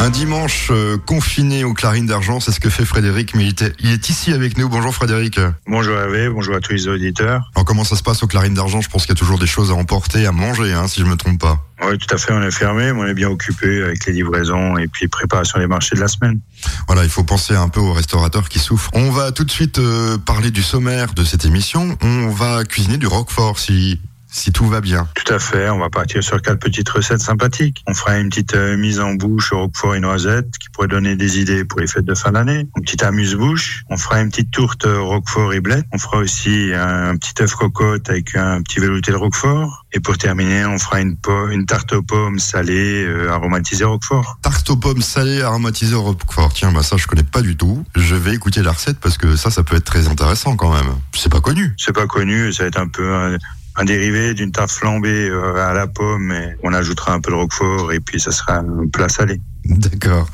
Un dimanche euh, confiné aux clarines d'argent, c'est ce que fait Frédéric, mais il, est ici avec nous. Bonjour Frédéric. Bonjour Hervé, bonjour à tous les auditeurs. Alors comment ça se passe aux clarines d'argent? Je pense qu'il y a toujours des choses à emporter, à manger, hein, si je me trompe pas. Oui, tout à fait, on est fermé, mais on est bien occupé avec les livraisons et puis préparation des marchés de la semaine. Voilà, il faut penser un peu aux restaurateurs qui souffrent. On va tout de suite euh, parler du sommaire de cette émission. On va cuisiner du roquefort, si si tout va bien. Tout à fait, on va partir sur quatre petites recettes sympathiques. On fera une petite euh, mise en bouche au roquefort et noisettes qui pourrait donner des idées pour les fêtes de fin d'année. Une petite amuse-bouche. On fera une petite tourte roquefort et blette. On fera aussi un, petit œuf cocotte avec un petit velouté de roquefort. Et pour terminer, on fera une, une tarte aux pommes salée euh, aromatisée roquefort. Tarte aux pommes salée aromatisée roquefort. Tiens, bah ça je connais pas du tout. Je vais écouter la recette parce que ça, ça peut être très intéressant quand même. C'est pas connu. C'est pas connu. Ça va être un peu un, un dérivé d'une tarte flambée euh, à la pomme. Et on ajoutera un peu de roquefort et puis ça sera un plat salé. D'accord.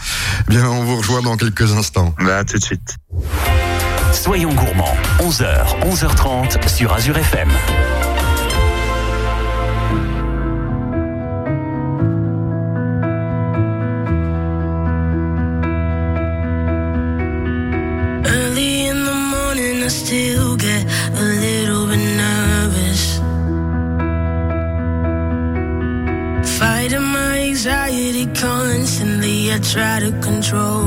Bien, on vous rejoint dans quelques instants. Bah, tout de suite. Soyons gourmands. 11h, 11h30 sur Azure FM. Try to control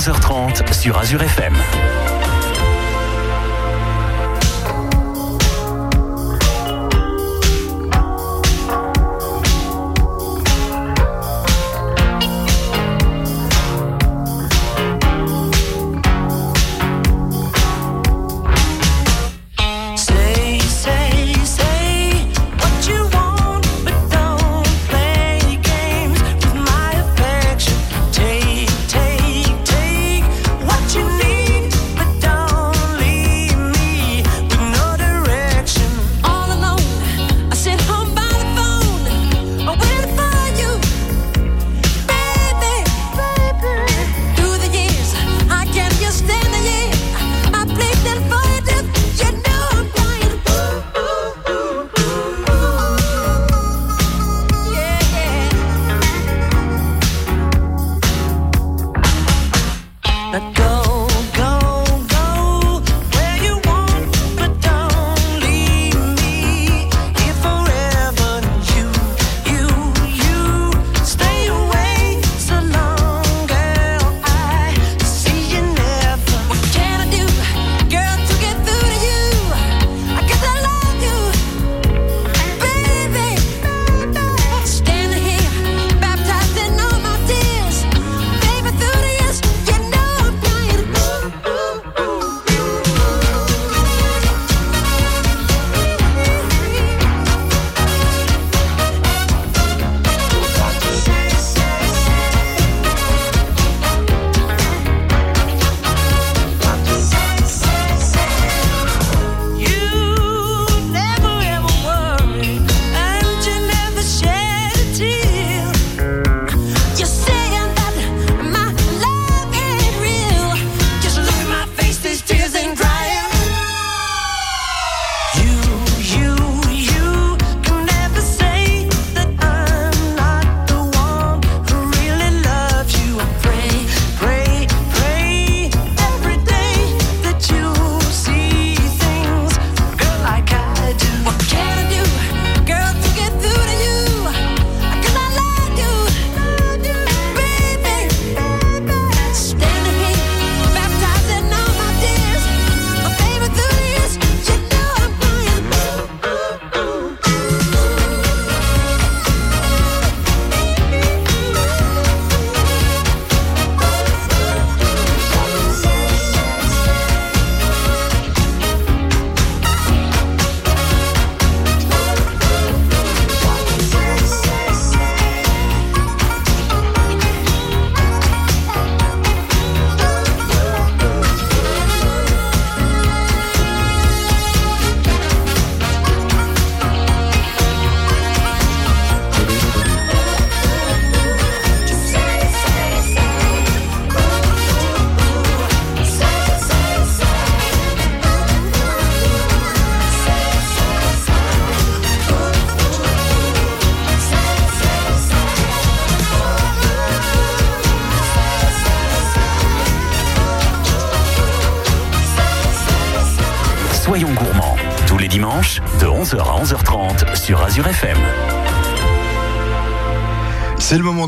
11h30 sur Azure FM.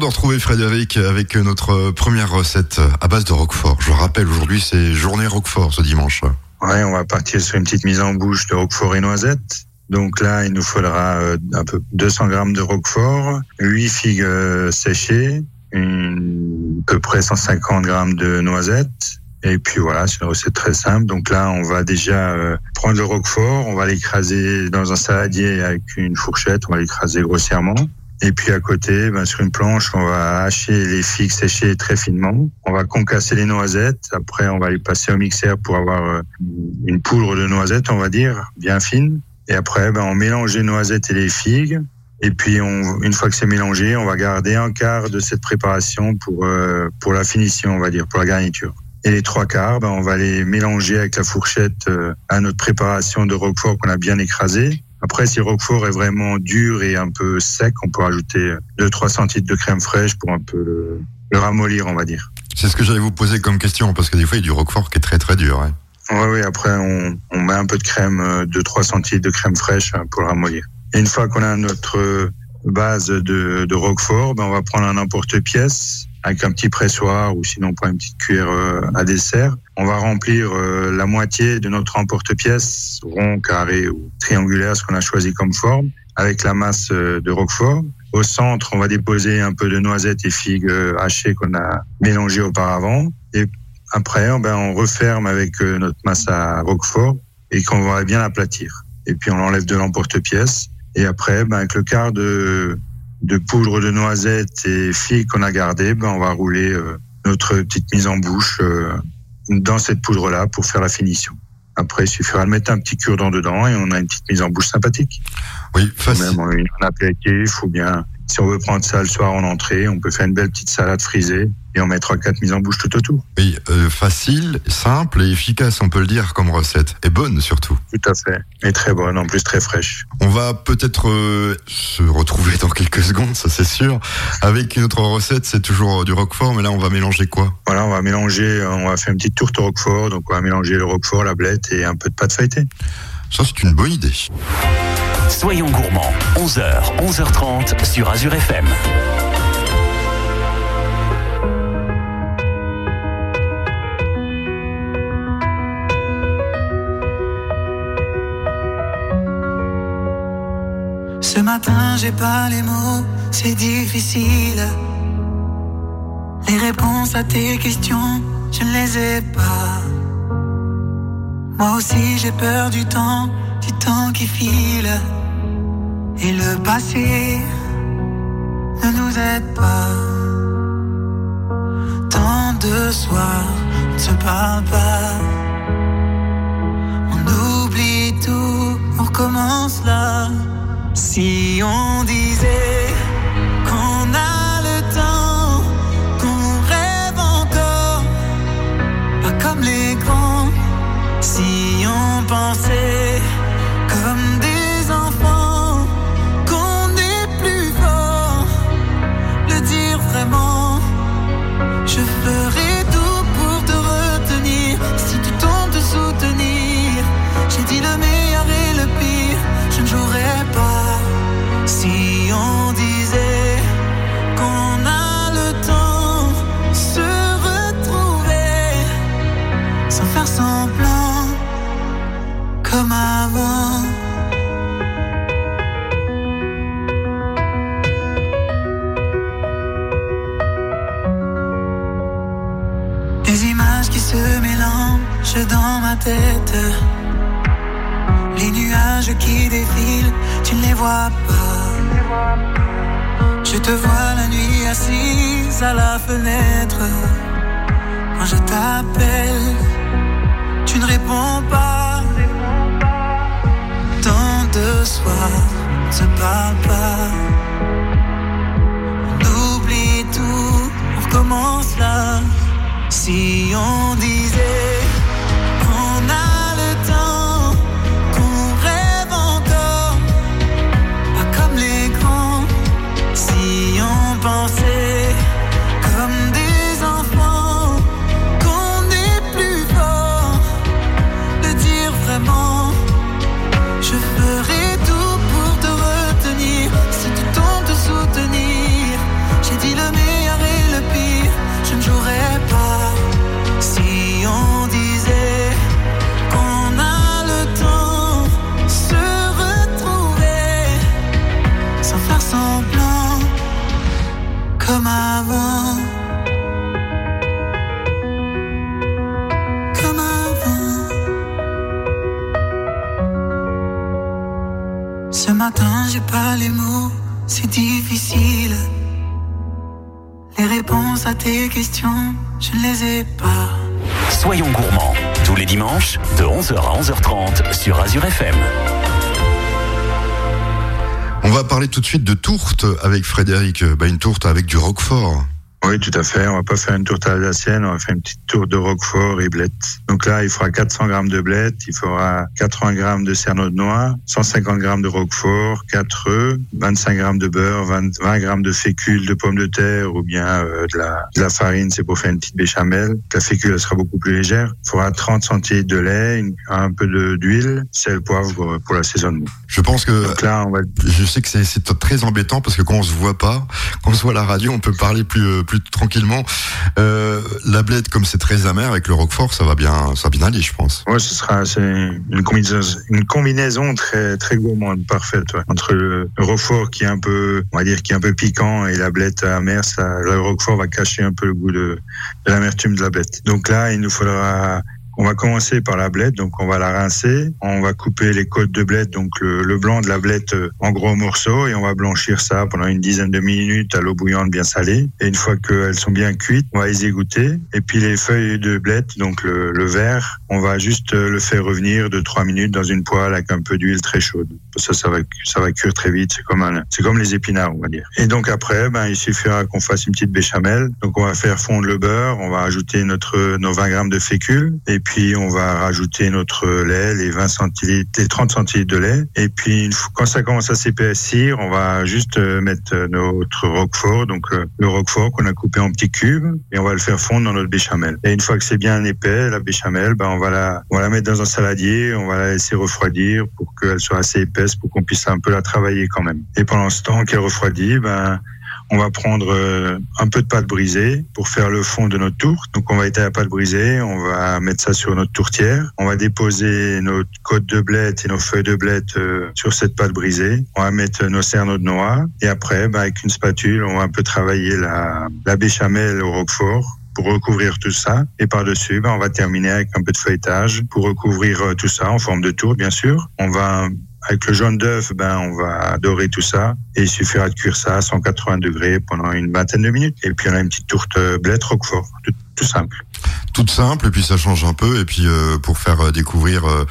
De retrouver Frédéric avec notre première recette à base de Roquefort. Je rappelle, aujourd'hui, c'est journée Roquefort ce dimanche. Ouais, on va partir sur une petite mise en bouche de roquefort et noisettes. Donc là, il nous faudra euh, un peu 200 grammes de roquefort, 8 figues euh, séchées, à peu près 150 grammes de noisettes. Et puis voilà, c'est une recette très simple. Donc là, on va déjà euh, prendre le roquefort, on va l'écraser dans un saladier avec une fourchette, on va l'écraser grossièrement. Et puis à côté, ben, sur une planche, on va hacher les figues séchées très finement. On va concasser les noisettes. Après, on va les passer au mixeur pour avoir euh, une poudre de noisettes, on va dire, bien fine. Et après, ben, on mélange les noisettes et les figues. Et puis, une fois que c'est mélangé, on va garder un quart de cette préparation pour euh, pour la finition, on va dire, pour la garniture. Et les trois quarts, ben, on va les mélanger avec la fourchette euh, à notre préparation de roquefort qu'on a bien écrasé. Après, si roquefort est vraiment dur et un peu sec, on peut rajouter 2-3 centilitres de crème fraîche pour un peu le, le ramollir, on va dire. C'est ce que j'allais vous poser comme question, parce que des fois, il y a du roquefort qui est très très dur. hein. Ouais, oui, après, on, on met un peu de crème, euh, 2-3 centilitres de crème fraîche euh, pour le ramollir. Et une fois qu'on a notre euh, base de, de roquefort, ben, on va prendre un emporte-pièce avec un petit pressoir ou sinon on prend une petite cuillère euh, à dessert. On va remplir euh, la moitié de notre emporte-pièce, rond, carré ou triangulaire, ce qu'on a choisi comme forme, avec la masse euh, de roquefort. Au centre, on va déposer un peu de noisettes et figues hachées qu'on a mélangées auparavant. Et après, ben, on referme avec notre masse à roquefort et qu'on va bien aplatir. Et puis on l'enlève de l'emporte-pièce. Et après, ben, avec le quart de, de poudre de noisettes et figues qu'on a gardé, ben, on va rouler euh, notre petite mise en bouche euh, dans cette poudre-là pour faire la finition. Après, il suffira de mettre un petit cure-dent dedans et on a une petite mise en bouche sympathique. Oui, Ou facile. même un apéritif ou bien si on veut prendre ça le soir en entrée, on peut faire une belle petite salade frisée et on mettra quatre mises en bouche tout autour. Oui, euh, facile, simple et efficace, on peut le dire comme recette. Et bonne surtout. Tout à fait. Et très bonne, en plus très fraîche. On va peut-être euh, se retrouver dans quelques secondes, ça c'est sûr. Avec une autre recette, c'est toujours euh, du roquefort, mais là on va mélanger quoi? Voilà, on va mélanger, on va faire une petite tourte au roquefort. Donc on va mélanger le roquefort, la blette et un peu de pâte feuilletée. Ça c'est une bonne idée. Soyons gourmands, 11h, 11h30 sur Azure FM. Ce matin, j'ai pas les mots, c'est difficile. Les réponses à tes questions, je ne les ai pas. Moi aussi, j'ai peur du temps, du temps qui file. Et le passé ne nous aide pas. Tant de soirs, ne se parle pas. On oublie tout, on recommence là. Si on disait qu'on a le temps, qu'on rêve encore, pas comme les grands. Si on pensait Si tes questions, je ne les ai pas. Soyons gourmands, tous les dimanches de 11h à 11h30 sur Azure FM. On va parler tout de suite de tourte avec Frédéric. Bah, une tourte avec du roquefort. Oui, tout à fait. On va pas faire une tourte alsacienne, on va faire une petite tourte de roquefort et blette. Donc là, il faudra 400 grammes de blette, il faudra 80 grammes de cerneau de noix, 150 grammes de roquefort, 4 œufs, 25 grammes de beurre, 20, 20 grammes de fécule de pommes de terre ou bien euh, de, la, de la farine, c'est pour faire une petite béchamel. La fécule, elle sera beaucoup plus légère. Il faudra 30 centilitres de lait, une- un peu d'huile, sel, poivre pour l'assaisonnement. Je pense que Donc là, on va je sais que c'est- très embêtant parce que quand on se voit pas, quand on se voit à la radio, on peut parler plus, euh, plus tranquillement. Euh, la blette, comme c'est très amer avec le roquefort, ça va bien, ça bien aller, je pense. Ouais, ce sera une combinaison, très très gourmande, parfaite. Entre le, le roquefort qui est un peu, on va dire, qui est un peu piquant et la blette amère, ça, le roquefort va cacher un peu le goût de, de l'amertume de la blette. Donc là, il nous faudra on va commencer par la blette, donc on va la rincer, on va couper les côtes de blette, donc le, blanc de la blette euh, en gros morceaux, et on va blanchir ça pendant une dizaine de minutes à l'eau bouillante bien salée. Et une fois qu'elles sont bien cuites, on va les égoutter. Et puis les feuilles de blette, donc le, vert, on va juste euh, le faire revenir de trois minutes dans une poêle avec un peu d'huile très chaude. Ça, ça va, ça va cuire très vite. C'est comme un, c'est comme les épinards, on va dire. Et donc après, ben, il suffira qu'on fasse une petite béchamel. Donc on va faire fondre le beurre, on va ajouter notre, nos 20 grammes de fécule, et puis on va rajouter notre lait, les 20 centilitres, les 30 centilitres de lait. Et puis quand ça commence à s'épaissir, on va juste euh, mettre notre roquefort, donc euh, le roquefort qu'on a coupé en petits cubes, et on va le faire fondre dans notre béchamel. Et une fois que c'est bien épais, la béchamel, ben on va la, on va la mettre dans un saladier, on va la laisser refroidir pour qu'elle soit assez épaisse, pour qu'on puisse un peu la travailler quand même. Et pendant ce temps qu'elle refroidit, ben on va prendre euh, un peu de pâte brisée pour faire le fond de notre tourte. Donc on va étaler la pâte brisée, on va mettre ça sur notre tourtière, on va déposer notre côte de blette et nos feuilles de blette euh, sur cette pâte brisée. On va mettre nos cerneaux de noix et après, bah, avec une spatule, on va un peu travailler la, la béchamel au roquefort pour recouvrir tout ça. Et par-dessus, ben, on va terminer avec un peu de feuilletage pour recouvrir euh, tout ça en forme de tour, bien sûr. On va avec le jaune d'œuf, ben, on va dorer tout ça et il suffira de cuire ça à 180 degrés pendant une vingtaine de minutes. Et puis on a une petite tourte euh, blette roquefort, tout simple. Toute simple, et puis ça change un peu. Et puis euh, pour faire euh, découvrir euh,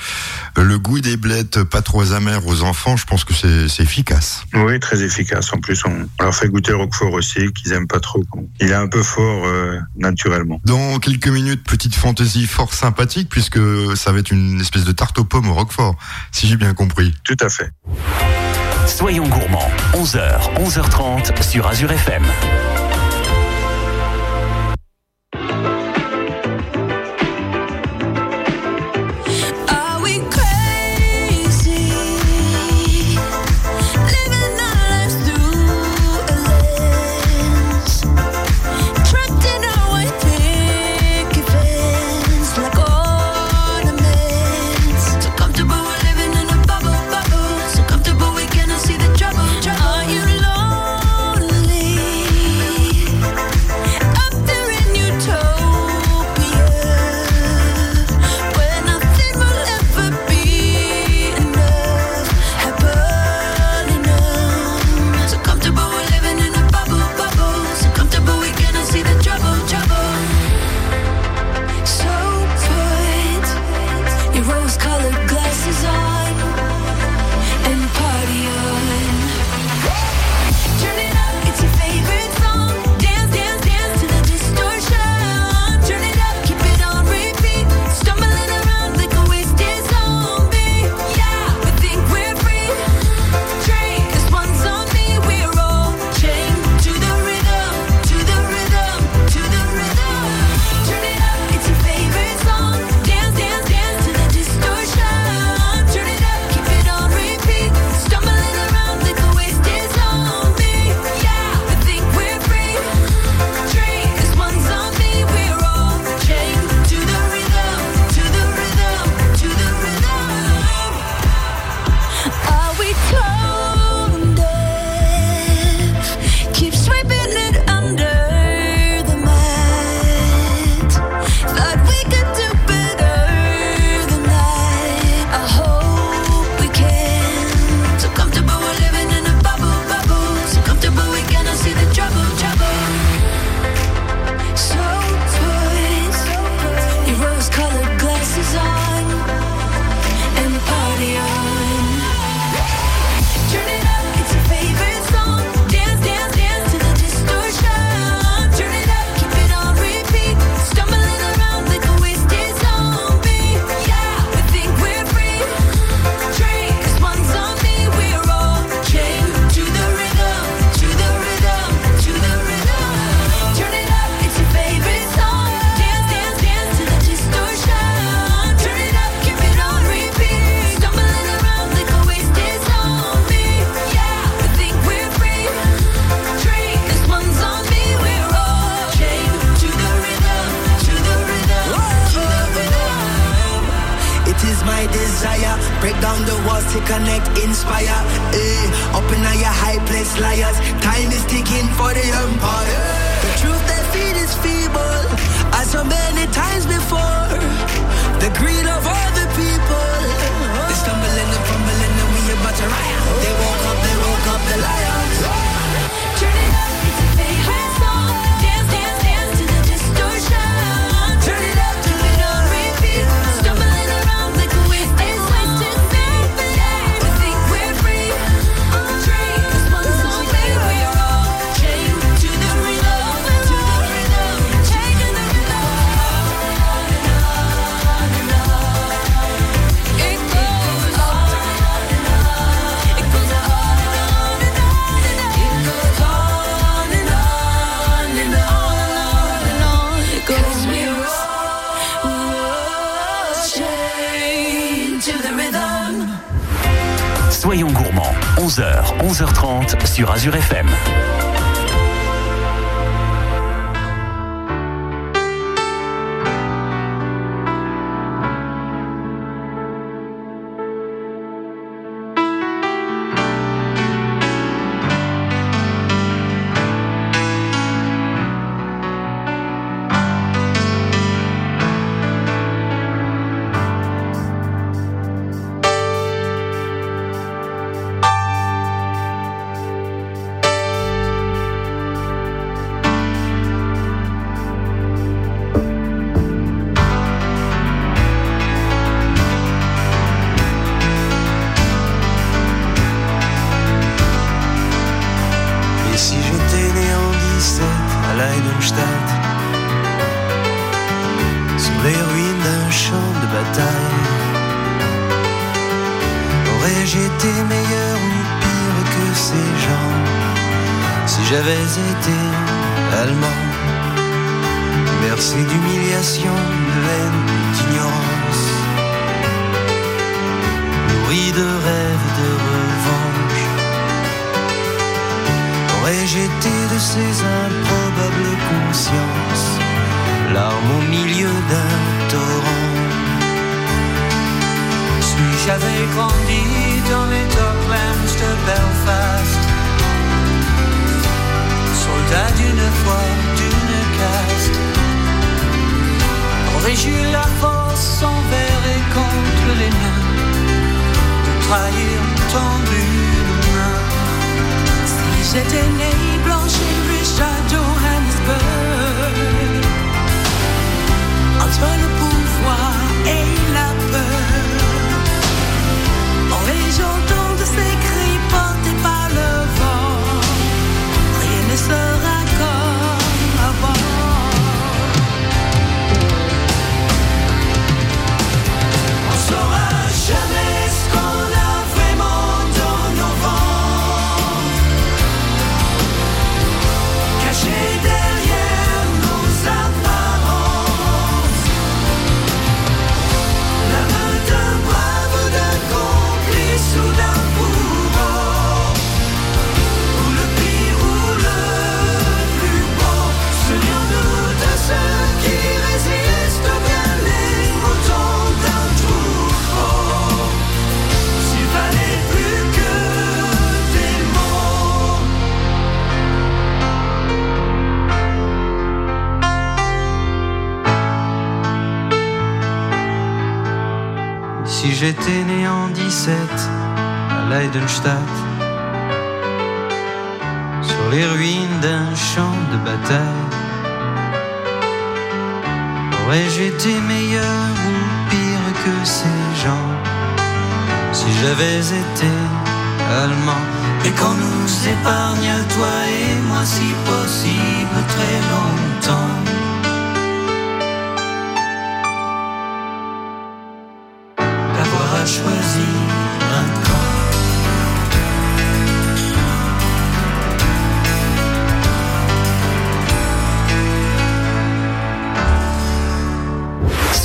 le goût des blettes pas trop amères aux enfants, je pense que c'est c'est efficace. Oui, très efficace. En plus, on, on leur fait goûter le roquefort aussi, qu'ils aiment pas trop. Il est un peu fort euh, naturellement. Dans quelques minutes, petite fantaisie fort sympathique, puisque ça va être une espèce de tarte aux pommes au roquefort, si j'ai bien compris. Tout à fait. Soyons gourmands, 11h, 11h30 sur Azure FM. In high place, liars. Time is ticking for the empire. The truth they feed is feeble, as so many times before. The greed of all the people. They stumbling and fumbling and we about to riot. They woke up, they woke up the liars. 11h30 sur Azure FM. Été de ces improbables consciences, larmes au milieu d'un torrent. Si j'avais grandi dans les docklands de Belfast, soldat d'une foi, d'une caste, aurais-je la force envers et contre les miens de trahir main Si j'étais né blanche et riche Johannesburg, entre le pouvoir et la peur,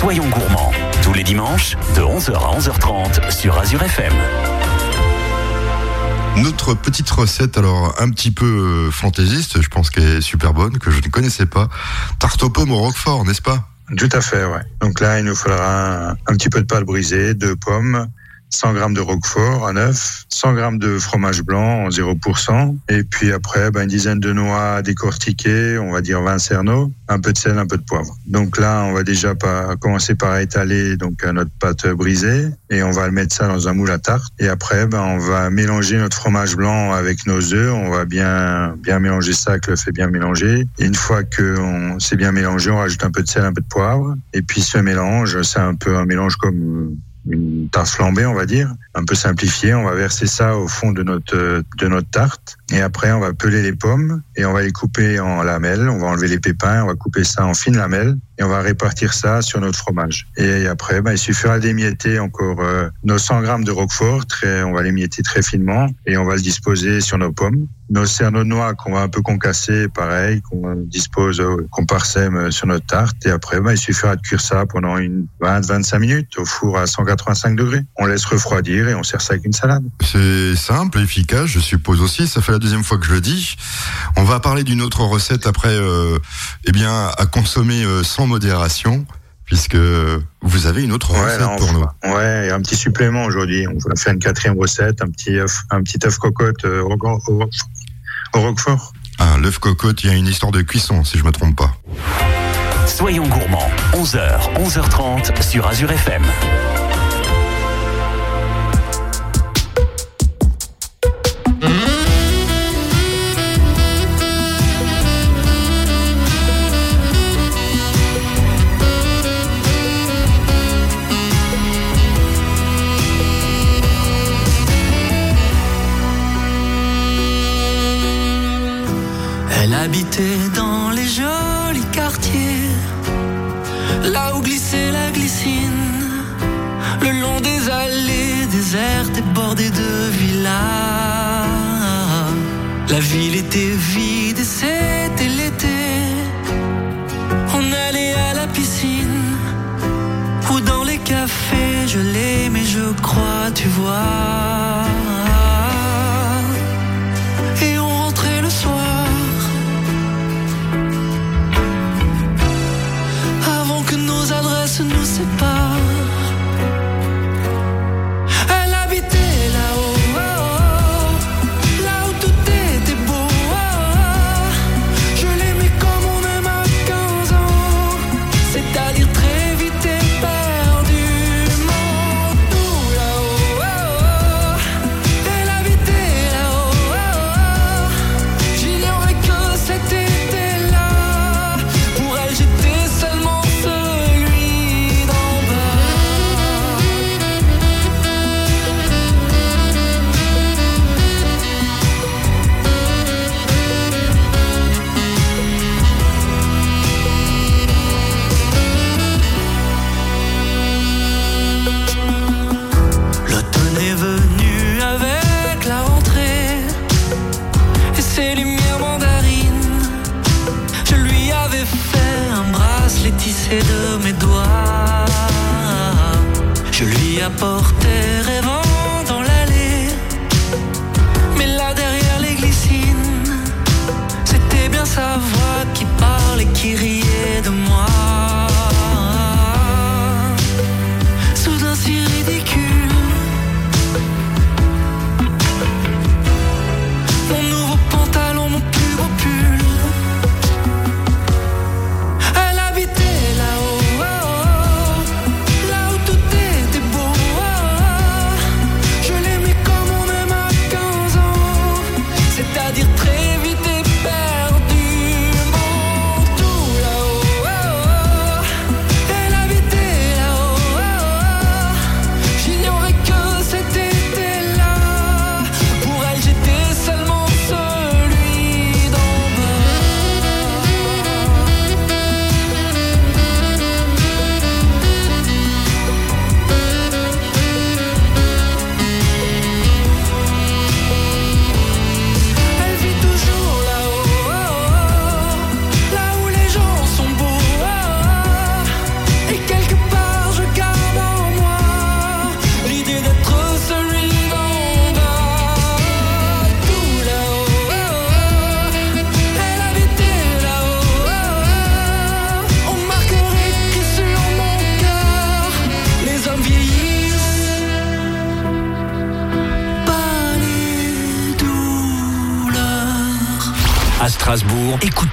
Soyons gourmands, tous les dimanches de 11h à 11h30 sur Azure FM. Notre petite recette, alors un petit peu euh, fantaisiste, je pense qu'elle est super bonne, que je ne connaissais pas. Tarte aux pommes au roquefort, n'est-ce pas? Tout à fait, ouais. Donc là, il nous faudra un, un petit peu de pâte brisée, deux pommes, 100 grammes de roquefort, un œuf, 100 grammes de fromage blanc en 0%, et puis après, ben, une dizaine de noix décortiquées, on va dire 20 cerneaux, un peu de sel, un peu de poivre. Donc là, on va déjà commencer par étaler donc notre pâte brisée, et on va le mettre ça dans un moule à tarte. Et après, ben, on va mélanger notre fromage blanc avec nos œufs. On va bien bien mélanger ça avec le fait bien mélanger. Et une fois que on s'est bien mélangé, on rajoute un peu de sel, un peu de poivre. Et puis ce mélange, c'est un peu un mélange comme une tarte flambée, on va dire, un peu simplifié. On va verser ça au fond de notre de notre tarte et après on va peler les pommes et on va les couper en lamelles. On va enlever les pépins, on va couper ça en fines lamelles et on va répartir ça sur notre fromage. Et après, ben, il suffira d'émietter encore euh, nos 100 grammes de roquefort. Très, on va l'émietter très finement et on va le disposer sur nos pommes. Nos cerneaux de noix qu'on va un peu concasser, pareil, qu'on dispose, euh, qu'on parsème euh, sur notre tarte. Et après, ben, il suffira de cuire ça pendant une 20-25 minutes au four à 185 degrés. On laisse refroidir et on sert ça avec une salade. C'est simple, efficace, je suppose aussi. Ça fait la deuxième fois que je le dis. On va parler d'une autre recette après, euh, eh bien, à consommer euh, sans modération, puisque vous avez une autre recette pour nous. Ouais, un petit supplément aujourd'hui. On va faire une quatrième recette, un petit œuf, un petit œuf cocotte euh, au, au- au- au roquefort. Ah, l'œuf cocotte, il y a une histoire de cuisson, si je me trompe pas. Soyons gourmands, 11h, 11h30 sur Azure FM. Habitait dans les jolis quartiers, là où glissait la glycine, le long des allées désertes et bordées de villas. La ville était vide et c'était l'été. On allait à la piscine ou dans les cafés, je l'aimais, je crois, tu vois. Adresses nous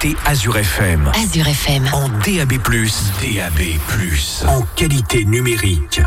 écoutez Azure FM. Azure FM. En DAB+, DAB+, en qualité numérique.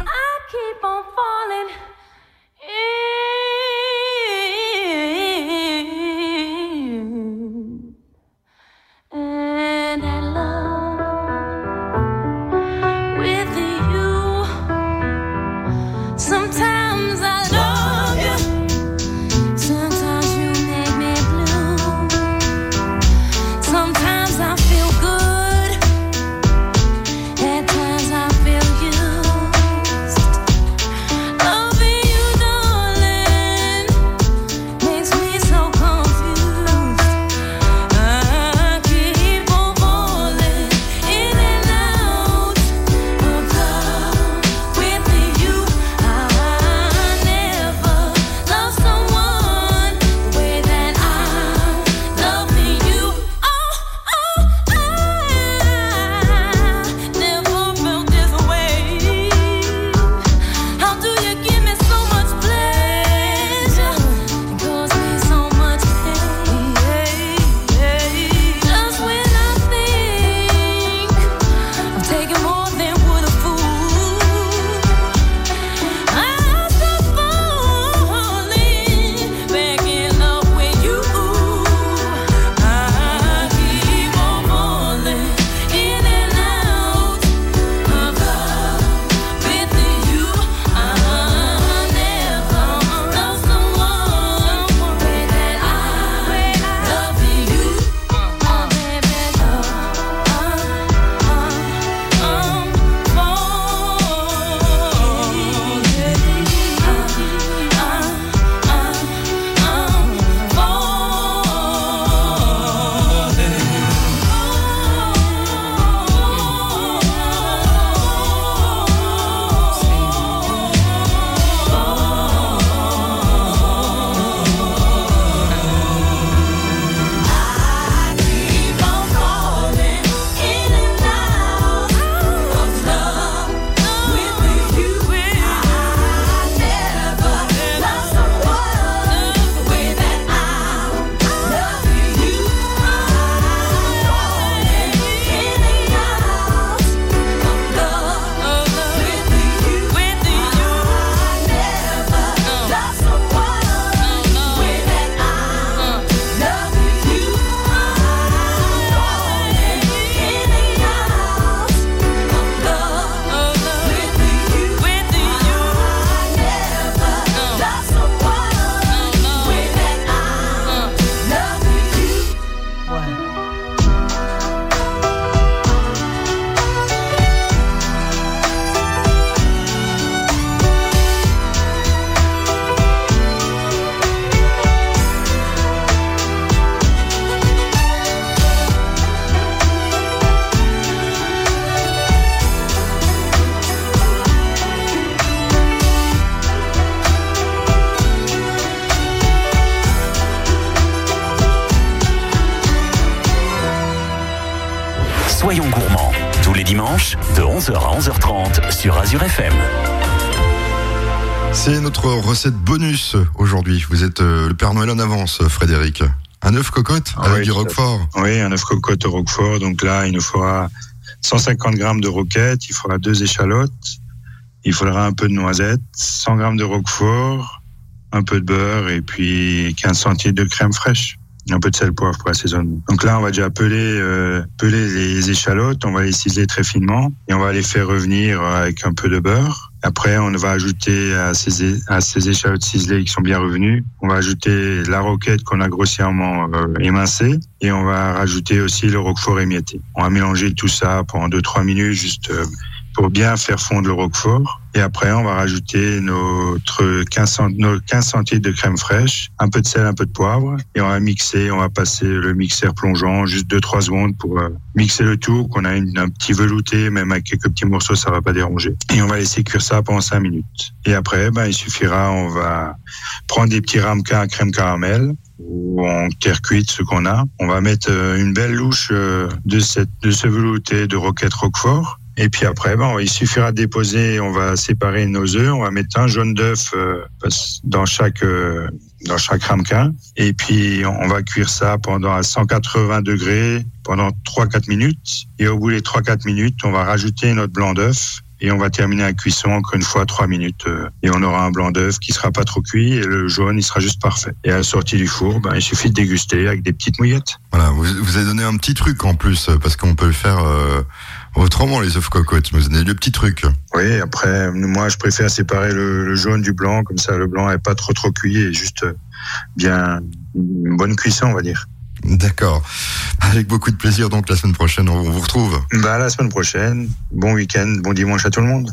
De 11h à 11h30 sur Azure FM. C'est notre recette bonus aujourd'hui. Vous êtes euh, le Père Noël en avance, Frédéric. Un œuf cocotte Ah avec oui, du roquefort. Oui, un œuf cocotte au roquefort. Donc là, il nous faudra 150 grammes de roquette, il faudra deux échalotes, il faudra un peu de noisettes, 100 grammes de roquefort, un peu de beurre et puis 15 centilitres de crème fraîche. Un peu de sel poivre pour assaisonnement. Donc là, on va déjà peler, euh, peler les échalotes, on va les ciseler très finement et on va les faire revenir avec un peu de beurre. Après, on va ajouter à ces, à ces échalotes ciselées qui sont bien revenues, on va ajouter la roquette qu'on a grossièrement euh, émincée et on va rajouter aussi le roquefort émietté. On va mélanger tout ça pendant 2-3 minutes juste euh, pour bien faire fondre le roquefort. Et après, on va rajouter notre 15, cent- nos 15 centilitres de crème fraîche, un peu de sel, un peu de poivre. Et on va mixer, on va passer le mixeur plongeant juste 2-3 secondes pour euh, mixer le tout, qu'on a un petit velouté, même avec quelques petits morceaux, ça va pas déranger. Et on va laisser cuire ça pendant 5 minutes. Et après, ben, il suffira, on va prendre des petits ramequins à crème caramel ou en terre cuite, ce qu'on a. On va mettre euh, une belle louche euh, de, de ce velouté de roquette roquefort. Et puis après, bon, il suffira de déposer, on va séparer nos œufs, on va mettre un jaune d'œuf euh, dans chaque euh, dans chaque ramequin. Et puis on va cuire ça pendant à 180 degrés pendant 3-4 minutes. Et au bout des 3-4 minutes, on va rajouter notre blanc d'œuf. Et on va terminer la cuisson encore une fois 3 minutes. euh, Et on aura un blanc d'œuf qui sera pas trop cuit et le jaune, il sera juste parfait. Et à la sortie du four, ben, il suffit de déguster avec des petites mouillettes. Voilà, vous, vous avez donné un petit truc en plus, parce qu'on peut le faire euh, autrement, les œufs cocottes. Vous avez le petit truc. Oui, après, moi, je préfère séparer le, le jaune du blanc, comme ça, le blanc est pas trop trop cuit et juste bien une bonne cuisson, on va dire. D'accord. Avec beaucoup de plaisir, donc la semaine prochaine, on vous retrouve. Bah, à la semaine prochaine. Bon week-end, bon dimanche à tout le monde.